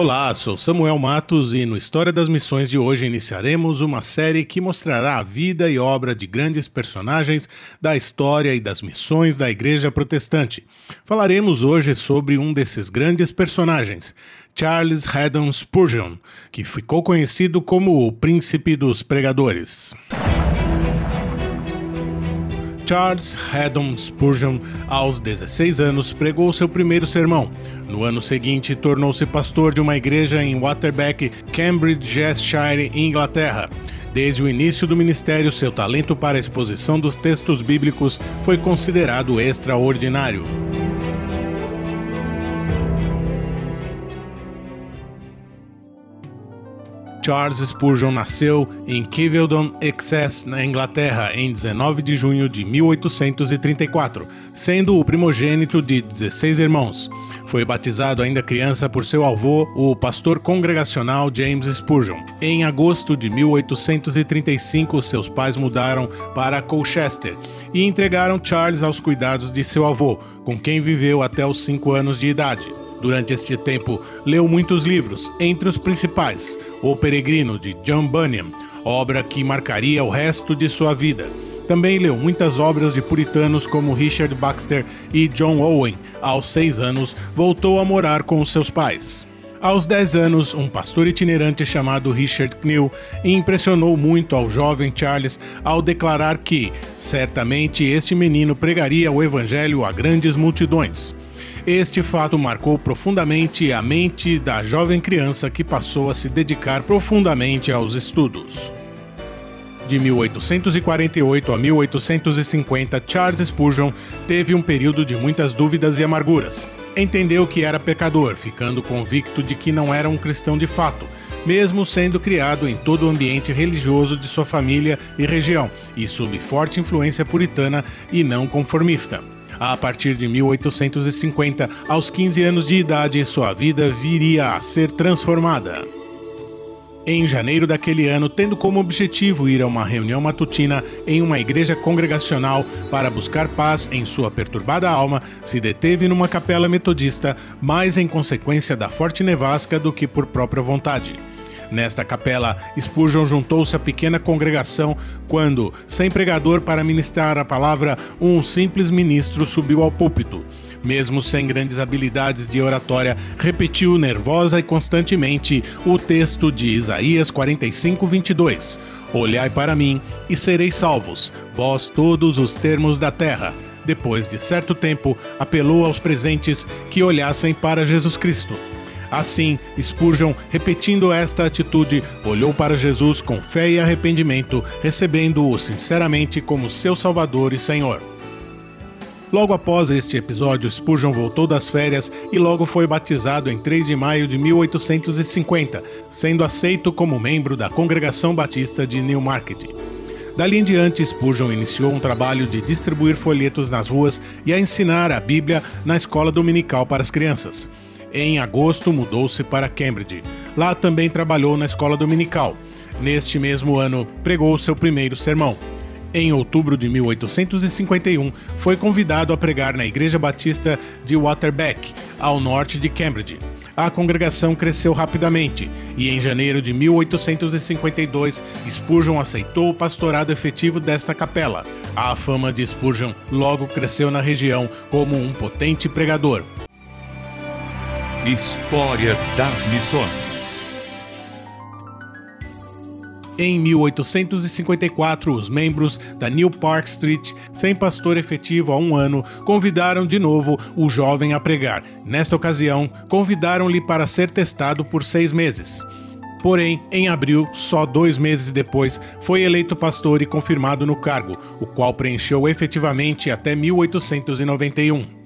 Olá, sou Samuel Matos e no História das Missões de hoje iniciaremos uma série que mostrará a vida e obra de grandes personagens da história e das missões da Igreja Protestante. Falaremos hoje sobre um desses grandes personagens, Charles Haddon Spurgeon, que ficou conhecido como o Príncipe dos Pregadores. Charles Haddon Spurgeon, aos 16 anos, pregou seu primeiro sermão. No ano seguinte, tornou-se pastor de uma igreja em Waterbeck, Cambridgeshire, Inglaterra. Desde o início do ministério, seu talento para a exposição dos textos bíblicos foi considerado extraordinário. Charles Spurgeon nasceu em Keveldon, Essex, na Inglaterra, em 19 de junho de 1834, sendo o primogênito de 16 irmãos. Foi batizado ainda criança por seu avô, o pastor congregacional James Spurgeon. Em agosto de 1835, seus pais mudaram para Colchester e entregaram Charles aos cuidados de seu avô, com quem viveu até os 5 anos de idade. Durante este tempo, leu muitos livros, entre os principais o Peregrino, de John Bunyan, obra que marcaria o resto de sua vida. Também leu muitas obras de puritanos como Richard Baxter e John Owen. Aos seis anos, voltou a morar com seus pais. Aos 10 anos, um pastor itinerante chamado Richard Pnew impressionou muito ao jovem Charles ao declarar que, certamente, este menino pregaria o evangelho a grandes multidões. Este fato marcou profundamente a mente da jovem criança que passou a se dedicar profundamente aos estudos. De 1848 a 1850, Charles Spurgeon teve um período de muitas dúvidas e amarguras. Entendeu que era pecador, ficando convicto de que não era um cristão de fato, mesmo sendo criado em todo o ambiente religioso de sua família e região, e sob forte influência puritana e não conformista. A partir de 1850, aos 15 anos de idade, sua vida viria a ser transformada. Em janeiro daquele ano, tendo como objetivo ir a uma reunião matutina em uma igreja congregacional para buscar paz em sua perturbada alma, se deteve numa capela metodista, mais em consequência da forte nevasca do que por própria vontade. Nesta capela, Spurgeon juntou-se à pequena congregação quando, sem pregador para ministrar a palavra, um simples ministro subiu ao púlpito. Mesmo sem grandes habilidades de oratória, repetiu nervosa e constantemente o texto de Isaías 45, 22. Olhai para mim e sereis salvos, vós todos os termos da terra. Depois de certo tempo, apelou aos presentes que olhassem para Jesus Cristo. Assim, Spurgeon, repetindo esta atitude, olhou para Jesus com fé e arrependimento, recebendo-o sinceramente como seu Salvador e Senhor. Logo após este episódio, Spurgeon voltou das férias e logo foi batizado em 3 de maio de 1850, sendo aceito como membro da Congregação Batista de Newmarket. Dali em diante, Spurgeon iniciou um trabalho de distribuir folhetos nas ruas e a ensinar a Bíblia na escola dominical para as crianças. Em agosto, mudou-se para Cambridge. Lá também trabalhou na escola dominical. Neste mesmo ano, pregou seu primeiro sermão. Em outubro de 1851, foi convidado a pregar na Igreja Batista de Waterbeck, ao norte de Cambridge. A congregação cresceu rapidamente e, em janeiro de 1852, Spurgeon aceitou o pastorado efetivo desta capela. A fama de Spurgeon logo cresceu na região como um potente pregador. História das Missões. Em 1854, os membros da New Park Street, sem pastor efetivo há um ano, convidaram de novo o jovem a pregar. Nesta ocasião, convidaram-lhe para ser testado por seis meses. Porém, em abril, só dois meses depois, foi eleito pastor e confirmado no cargo, o qual preencheu efetivamente até 1891.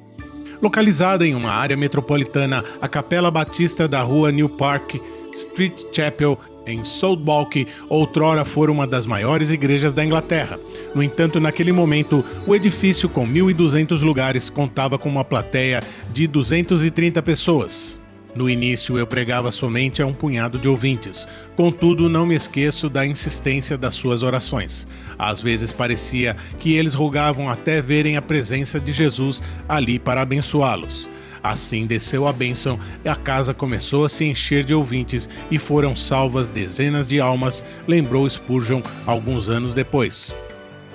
Localizada em uma área metropolitana, a Capela Batista da Rua New Park Street Chapel, em Southwark, outrora foi uma das maiores igrejas da Inglaterra. No entanto, naquele momento, o edifício com 1.200 lugares contava com uma plateia de 230 pessoas. No início eu pregava somente a um punhado de ouvintes, contudo não me esqueço da insistência das suas orações. Às vezes parecia que eles rogavam até verem a presença de Jesus ali para abençoá-los. Assim desceu a bênção e a casa começou a se encher de ouvintes e foram salvas dezenas de almas, lembrou Spurgeon alguns anos depois.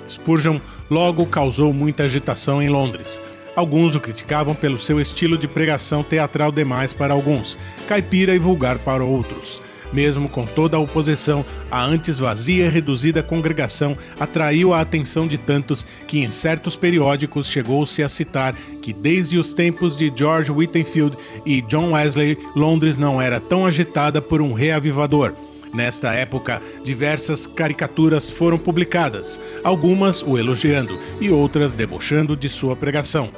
Spurgeon logo causou muita agitação em Londres. Alguns o criticavam pelo seu estilo de pregação teatral demais para alguns, caipira e vulgar para outros. Mesmo com toda a oposição, a antes vazia e reduzida congregação atraiu a atenção de tantos que em certos periódicos chegou-se a citar que desde os tempos de George Whitefield e John Wesley, Londres não era tão agitada por um reavivador. Nesta época, diversas caricaturas foram publicadas, algumas o elogiando e outras debochando de sua pregação.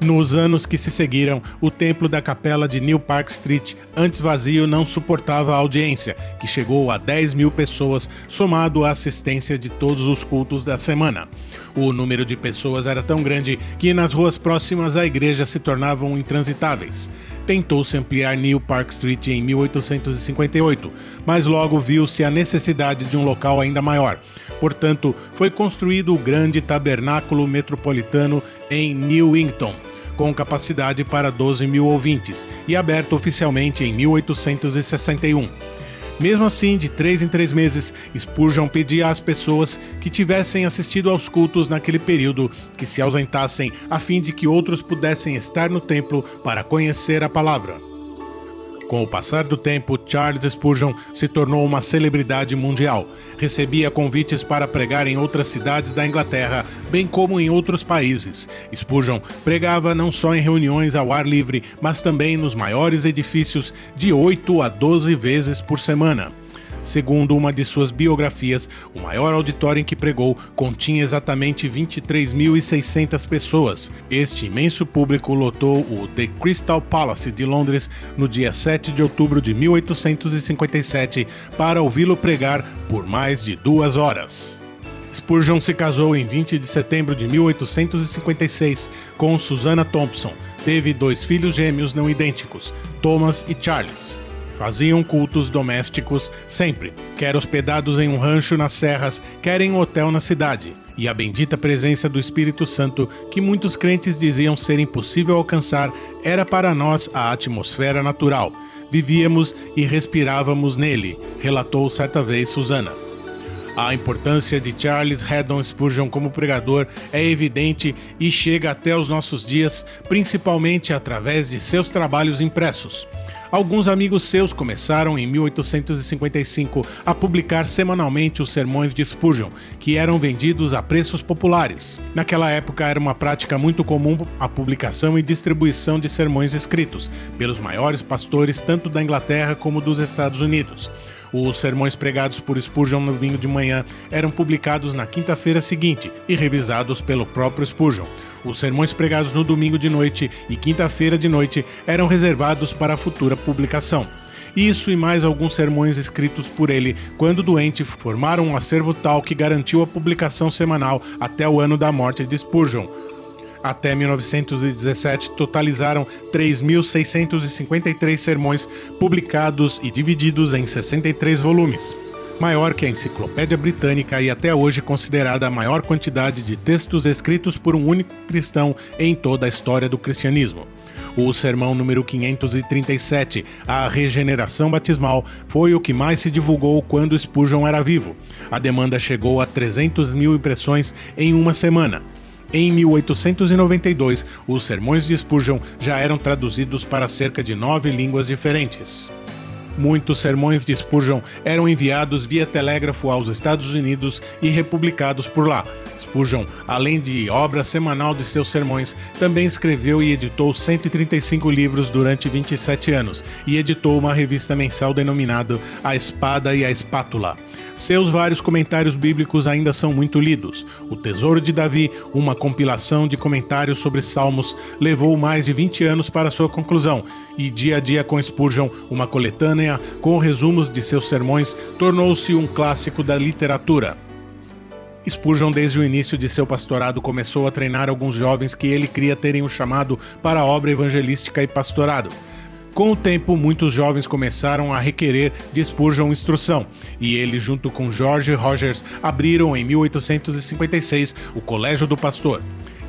Nos anos que se seguiram, o templo da capela de New Park Street, antes vazio, não suportava a audiência, que chegou a 10 mil pessoas, somado à assistência de todos os cultos da semana. O número de pessoas era tão grande que nas ruas próximas à igreja se tornavam intransitáveis. Tentou-se ampliar New Park Street em 1858, mas logo viu-se a necessidade de um local ainda maior. Portanto, foi construído o grande tabernáculo metropolitano em Newington, com capacidade para 12 mil ouvintes, e aberto oficialmente em 1861. Mesmo assim, de três em três meses, Spurgeon pedia às pessoas que tivessem assistido aos cultos naquele período que se ausentassem, a fim de que outros pudessem estar no templo para conhecer a palavra. Com o passar do tempo, Charles Spurgeon se tornou uma celebridade mundial. Recebia convites para pregar em outras cidades da Inglaterra, bem como em outros países. Spurgeon pregava não só em reuniões ao ar livre, mas também nos maiores edifícios de 8 a 12 vezes por semana. Segundo uma de suas biografias, o maior auditório em que pregou continha exatamente 23.600 pessoas. Este imenso público lotou o The Crystal Palace de Londres no dia 7 de outubro de 1857 para ouvi-lo pregar por mais de duas horas. Spurgeon se casou em 20 de setembro de 1856 com Susanna Thompson. Teve dois filhos gêmeos não idênticos, Thomas e Charles. Faziam cultos domésticos sempre, quer hospedados em um rancho nas serras, quer em um hotel na cidade. E a bendita presença do Espírito Santo, que muitos crentes diziam ser impossível alcançar, era para nós a atmosfera natural. Vivíamos e respirávamos nele, relatou certa vez Susana. A importância de Charles Haddon Spurgeon como pregador é evidente e chega até os nossos dias, principalmente através de seus trabalhos impressos. Alguns amigos seus começaram em 1855 a publicar semanalmente os sermões de Spurgeon, que eram vendidos a preços populares. Naquela época era uma prática muito comum a publicação e distribuição de sermões escritos pelos maiores pastores tanto da Inglaterra como dos Estados Unidos. Os sermões pregados por Spurgeon no domingo de manhã eram publicados na quinta-feira seguinte e revisados pelo próprio Spurgeon. Os sermões pregados no domingo de noite e quinta-feira de noite eram reservados para a futura publicação. Isso e mais alguns sermões escritos por ele, quando doente, formaram um acervo tal que garantiu a publicação semanal até o ano da morte de Spurgeon. Até 1917, totalizaram 3.653 sermões publicados e divididos em 63 volumes maior que a Enciclopédia Britânica e até hoje considerada a maior quantidade de textos escritos por um único cristão em toda a história do cristianismo. O sermão número 537, A Regeneração Batismal, foi o que mais se divulgou quando Spurgeon era vivo. A demanda chegou a 300 mil impressões em uma semana. Em 1892, os sermões de Spurgeon já eram traduzidos para cerca de nove línguas diferentes. Muitos sermões de Spurgeon eram enviados via telégrafo aos Estados Unidos e republicados por lá. Spurgeon, além de obra semanal de seus sermões, também escreveu e editou 135 livros durante 27 anos e editou uma revista mensal denominada A Espada e a Espátula. Seus vários comentários bíblicos ainda são muito lidos. O Tesouro de Davi, uma compilação de comentários sobre Salmos, levou mais de 20 anos para sua conclusão, e Dia a Dia com Spurgeon, uma coletânea com resumos de seus sermões, tornou-se um clássico da literatura. Spurgeon, desde o início de seu pastorado, começou a treinar alguns jovens que ele queria terem o um chamado para a obra evangelística e pastorado. Com o tempo, muitos jovens começaram a requerer de Spurgeon instrução, e ele, junto com George Rogers, abriram em 1856 o Colégio do Pastor.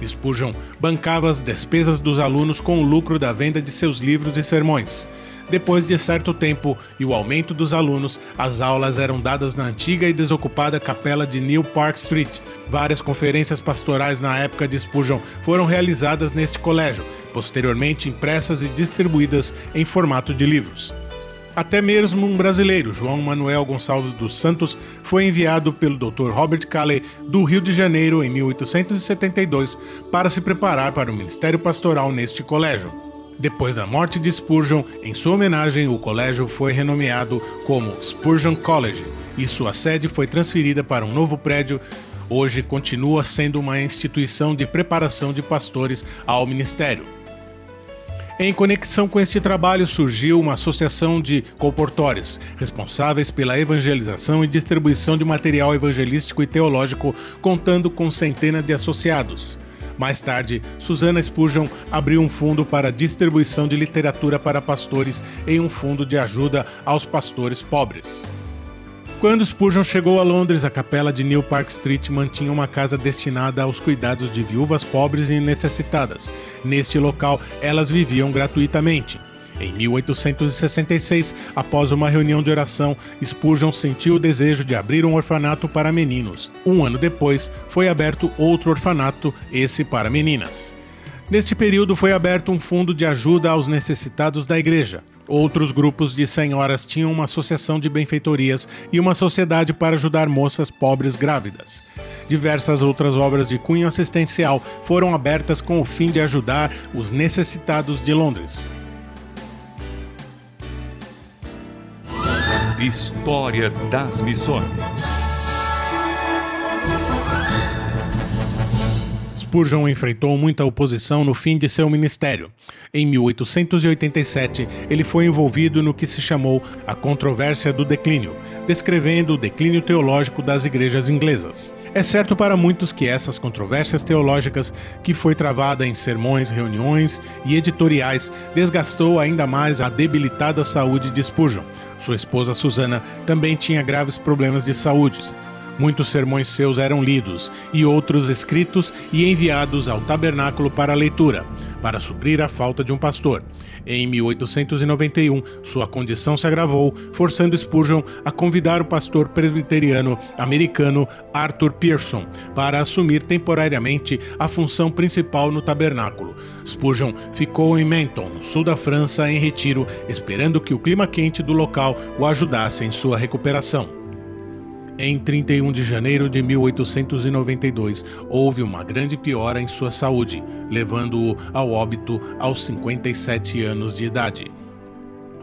Spurgeon bancava as despesas dos alunos com o lucro da venda de seus livros e sermões. Depois de certo tempo e o aumento dos alunos, as aulas eram dadas na antiga e desocupada capela de New Park Street. Várias conferências pastorais na época de Spurgeon foram realizadas neste colégio, posteriormente impressas e distribuídas em formato de livros. Até mesmo um brasileiro, João Manuel Gonçalves dos Santos, foi enviado pelo Dr. Robert Calley do Rio de Janeiro em 1872 para se preparar para o ministério pastoral neste colégio. Depois da morte de Spurgeon, em sua homenagem, o colégio foi renomeado como Spurgeon College e sua sede foi transferida para um novo prédio. Hoje continua sendo uma instituição de preparação de pastores ao ministério. Em conexão com este trabalho surgiu uma associação de comportores, responsáveis pela evangelização e distribuição de material evangelístico e teológico, contando com centenas de associados. Mais tarde, Susana Spurgeon abriu um fundo para distribuição de literatura para pastores em um fundo de ajuda aos pastores pobres. Quando Spurgeon chegou a Londres, a capela de New Park Street mantinha uma casa destinada aos cuidados de viúvas pobres e necessitadas. Neste local, elas viviam gratuitamente. Em 1866, após uma reunião de oração, Spurgeon sentiu o desejo de abrir um orfanato para meninos. Um ano depois, foi aberto outro orfanato, esse para meninas. Neste período, foi aberto um fundo de ajuda aos necessitados da igreja. Outros grupos de senhoras tinham uma associação de benfeitorias e uma sociedade para ajudar moças pobres grávidas. Diversas outras obras de cunho assistencial foram abertas com o fim de ajudar os necessitados de Londres. História das Missões. Spurgeon enfrentou muita oposição no fim de seu ministério. Em 1887, ele foi envolvido no que se chamou a controvérsia do declínio, descrevendo o declínio teológico das igrejas inglesas. É certo para muitos que essas controvérsias teológicas, que foi travada em sermões, reuniões e editoriais, desgastou ainda mais a debilitada saúde de Spurgeon. Sua esposa Susana também tinha graves problemas de saúde. Muitos sermões seus eram lidos e outros escritos e enviados ao tabernáculo para leitura, para suprir a falta de um pastor. Em 1891, sua condição se agravou, forçando Spurgeon a convidar o pastor presbiteriano americano Arthur Pearson para assumir temporariamente a função principal no tabernáculo. Spurgeon ficou em Menton, sul da França, em retiro, esperando que o clima quente do local o ajudasse em sua recuperação. Em 31 de janeiro de 1892, houve uma grande piora em sua saúde, levando-o ao óbito aos 57 anos de idade.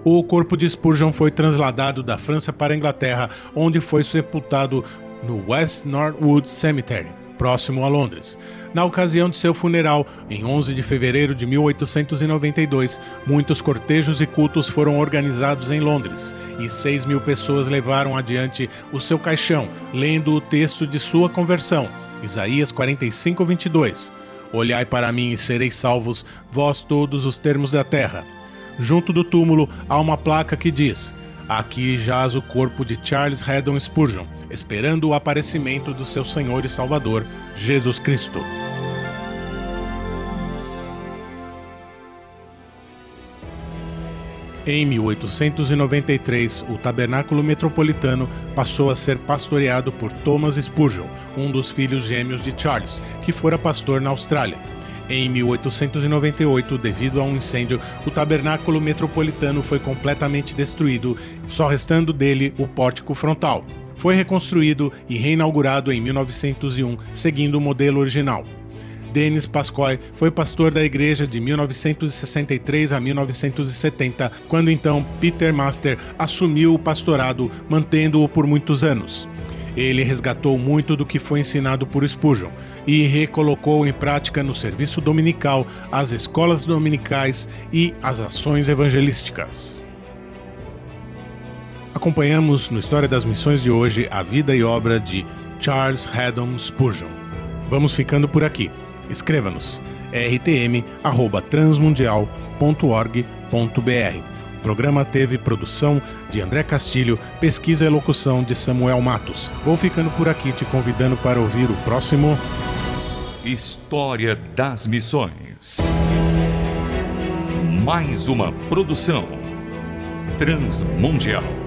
O corpo de Spurgeon foi trasladado da França para a Inglaterra, onde foi sepultado no West Norwood Cemetery próximo a Londres. Na ocasião de seu funeral, em 11 de fevereiro de 1892, muitos cortejos e cultos foram organizados em Londres e 6 mil pessoas levaram adiante o seu caixão, lendo o texto de sua conversão, Isaías 45, 22. Olhai para mim e sereis salvos, vós todos os termos da terra. Junto do túmulo há uma placa que diz: Aqui jaz o corpo de Charles Haddon Spurgeon, esperando o aparecimento do seu Senhor e Salvador, Jesus Cristo. Em 1893, o Tabernáculo Metropolitano passou a ser pastoreado por Thomas Spurgeon, um dos filhos gêmeos de Charles, que fora pastor na Austrália. Em 1898, devido a um incêndio, o tabernáculo metropolitano foi completamente destruído, só restando dele o pórtico frontal. Foi reconstruído e reinaugurado em 1901, seguindo o modelo original. Denis Pascoy foi pastor da igreja de 1963 a 1970, quando então Peter Master assumiu o pastorado, mantendo-o por muitos anos. Ele resgatou muito do que foi ensinado por Spurgeon e recolocou em prática no serviço dominical, as escolas dominicais e as ações evangelísticas. Acompanhamos no História das Missões de hoje a vida e obra de Charles Haddon Spurgeon. Vamos ficando por aqui. Escreva-nos rtm@transmundial.org.br. Programa teve produção de André Castilho, pesquisa e locução de Samuel Matos. Vou ficando por aqui te convidando para ouvir o próximo História das Missões. Mais uma produção transmundial.